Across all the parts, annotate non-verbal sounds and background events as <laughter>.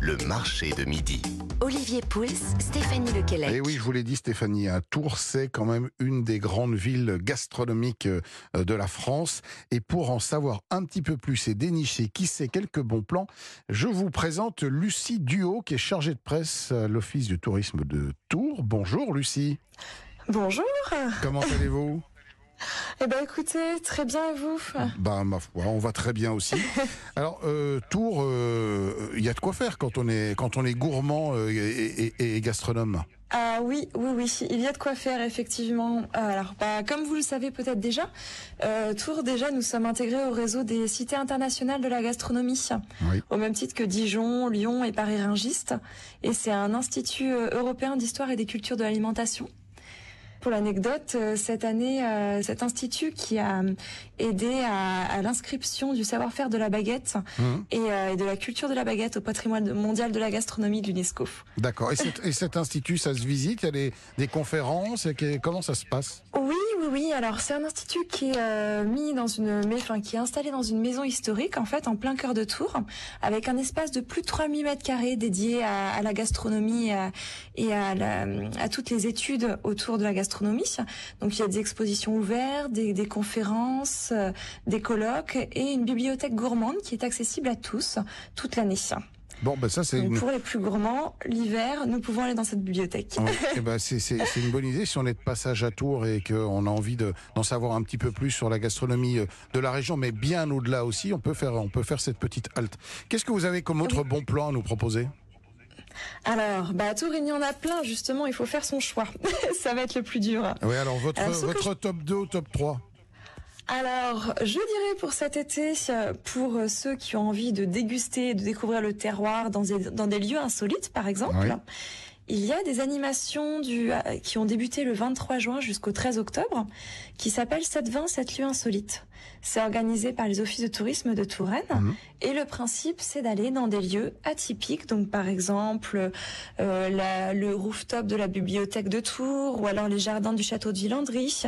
Le marché de midi. Olivier Pouls, Stéphanie Lequelec. Et Eh oui, je vous l'ai dit, Stéphanie, à Tours, c'est quand même une des grandes villes gastronomiques euh, de la France. Et pour en savoir un petit peu plus et dénicher qui sait quelques bons plans, je vous présente Lucie Duo, qui est chargée de presse à l'Office du tourisme de Tours. Bonjour, Lucie. Bonjour. Comment allez-vous? Eh ben écoutez, très bien et vous? Bah ma foi, on va très bien aussi. <laughs> Alors euh, Tours, euh, il y a de quoi faire quand on est quand on est gourmand euh, et, et- et gastronome? Ah oui, oui, oui, il y a de quoi faire effectivement. Alors, bah, comme vous le savez peut-être déjà, euh, Tours déjà, nous sommes intégrés au réseau des cités internationales de la gastronomie, Oui. au même titre que Dijon, Lyon et Paris-Rungiste. Et c'est un institut euh, européen d'histoire et des cultures de l'alimentation. Pour l'anecdote, euh, cette année, euh, cet institut qui a euh, aidé à, à l'inscription du savoir-faire de la baguette Hum, et, et de la culture de la baguette au patrimoine mondial de la gastronomie de l'UNESCO. D'accord. Et, cet- et cet institut, ça se visite? Il y a des, des conférences? Et que- Comment ça se passe? Oui, oui, oui. Alors c'est un institut qui est euh, mis dans une, enfin, qui est installé dans une maison historique en fait, en plein cœur de Tours, avec un espace de plus de 3000 mètres carrés dédié à, à la gastronomie et, à, et à, la- à toutes les études autour de la gastronomie. Donc il y a des expositions ouvertes, des, des conférences, euh, des colloques et une bibliothèque gourmande qui est accessible à tous toute l'année. Bon, ben ça c'est Donc une, pour les plus gourmands, l'hiver, nous pouvons aller dans cette bibliothèque. Ouais, <laughs> eh ben, c'est- une bonne idée si on est de passage à Tours et qu'on a envie de- d'en savoir un petit peu plus sur la gastronomie euh, de la région, mais bien au-delà aussi, on peut faire, on peut faire cette petite halte. Qu'est-ce que vous avez comme autre bon plan à nous proposer? Alors, bah, à Tours, il y en a plein, justement, il faut faire son choix. <laughs> Ça va être le plus dur. Oui, alors votre, Alors, votre top 2 ou top 3 Alors, je dirais pour cet été, pour ceux qui ont envie de déguster, de découvrir le terroir dans des, lieux insolites, par exemple. Il y a des animations du, euh, qui ont débuté le 23 juin jusqu'au 13 octobre, qui s'appellent 720 7 lieux insolites. C'est organisé par les offices de tourisme de Touraine. Mhm. Et le principe, c'est d'aller dans des lieux atypiques, donc par exemple euh, la- le rooftop de la bibliothèque de Tours, ou alors les jardins du château de Villandry,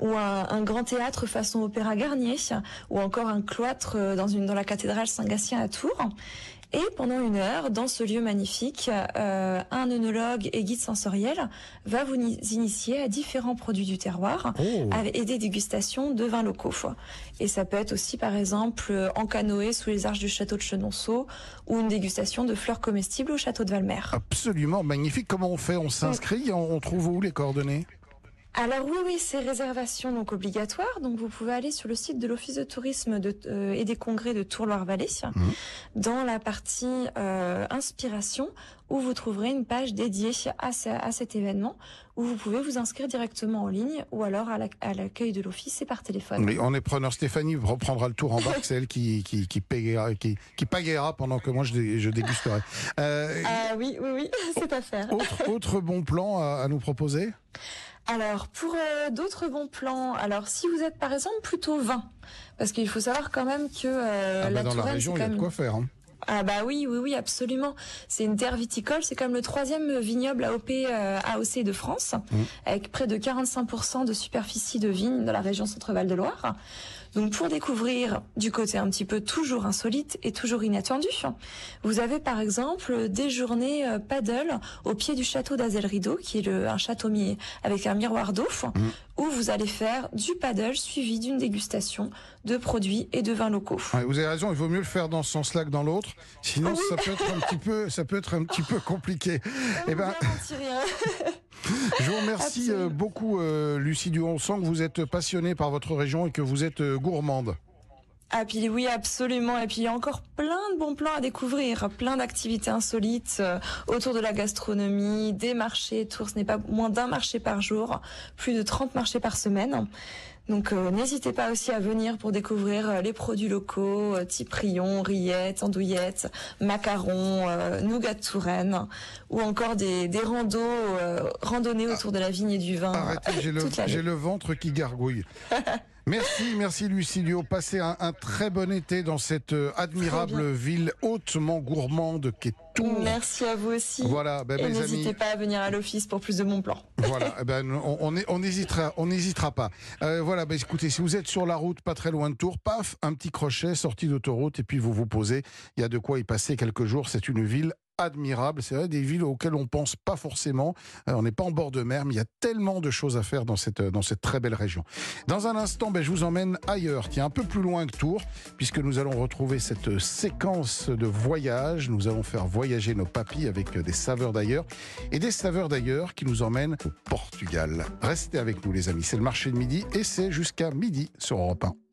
ou un, un grand théâtre façon opéra Garnier, ou encore un cloître euh, dans, une, dans la cathédrale Saint-Gatien à Tours. Et pendant une heure, dans ce lieu magnifique, euh, un œnologue et guide sensoriel va vous ni- initier à différents produits du terroir Oh, avec- et des dégustations de vins locaux. Et ça peut être aussi, par exemple, en canoë sous les arches du château de Chenonceau ou une dégustation de fleurs comestibles au château de Valmer. absolument magnifique. Comment on fait? On s'inscrit on trouve où les coordonnées? Alors oui, oui, c'est réservation donc obligatoire. Donc vous pouvez aller sur le site de l'Office de tourisme de, euh, et des congrès de Tours-Loire-Vallée, Mhm. dans la partie euh, inspiration, où vous trouverez une page dédiée à, ce- à cet événement, où vous pouvez vous inscrire directement en ligne ou alors à la- à l'accueil de l'Office et par téléphone. Oui, On est preneur. Stéphanie reprendra le tour en barque, c'est elle qui, qui, qui, payera, qui, qui pagayera pendant que moi je, dé- je dégusterai. Euh, Ah oui, oui, oui, <laughs> c'est à faire. autre, autre bon plan à, à nous proposer? Alors, pour euh, d'autres bons plans, alors si vous êtes par exemple plutôt vin, parce qu'il faut savoir quand même que euh, Ah bah, la Dans la Touraine, région, c'est il y a de quoi faire. hein. Ah bah oui, oui, oui, absolument. C'est une terre viticole, c'est comme le troisième vignoble AOP, euh, AOC de France, Mmh. avec près de 45% de superficie de vignes dans la région Centre-Val de Loire. Donc pour découvrir du côté un petit peu toujours insolite et toujours inattendu, vous avez par exemple des journées euh, paddle au pied du château d'Azel-Rideau, qui est le, un château avec un miroir d'eau, où vous allez faire du paddle suivi d'une dégustation de produits et de vins locaux. Ouais, vous avez raison, il vaut mieux le faire dans ce sens-là que dans l'autre. Sinon, Oui. ça peut être un petit peu, ça peut être un petit peu compliqué. <laughs> Eh ben, rien. <laughs> je vous remercie Absolument. euh, beaucoup, euh, Lucie Duon. On sent que vous êtes passionnée par votre région et que vous êtes euh, gourmande. Ah puis oui absolument et puis il y a encore plein de bons plans à découvrir, plein d'activités insolites autour de la gastronomie, des marchés, Tours ce n'est pas moins d'un marché par jour, plus de 30 marchés par semaine. Donc euh, n'hésitez pas aussi à venir pour découvrir euh, les produits locaux, euh, type rillettes, andouillettes, macarons, euh, nougat de Touraine, ou encore des, des randos, randonnées autour de la vigne et du vin. Arrêtez, j'ai le, <laughs> j'ai ventre qui gargouille. <laughs> Merci, merci Lucilio. Passez un, un très bon été dans cette admirable ville hautement gourmande qu'est Merci à vous aussi. Voilà, ben, Et mes n'hésitez amis. pas à venir à l'office pour plus de bons plans. Voilà, eh ben, on, on, est- on hésitera, on n'hésitera pas. Euh, voilà, ben, écoutez, si vous êtes sur la route, pas très loin de Tours, paf, un petit crochet, sortie d'autoroute, et puis vous vous posez. Il y a de quoi y passer quelques jours. C'est une ville admirable. C'est vrai, des villes auxquelles on pense pas forcément. Euh, on n'est pas en bord de mer, mais il y a tellement de choses à faire dans cette, dans cette très belle région. Dans un instant, ben, je vous emmène ailleurs, tiens, un peu plus loin que Tours, puisque nous allons retrouver cette séquence de voyage. Nous allons faire voyager nos papilles avec des saveurs d'ailleurs et des saveurs d'ailleurs qui nous emmènent au Portugal. Restez avec nous les amis, c'est le marché de midi et c'est jusqu'à midi sur Europe 1.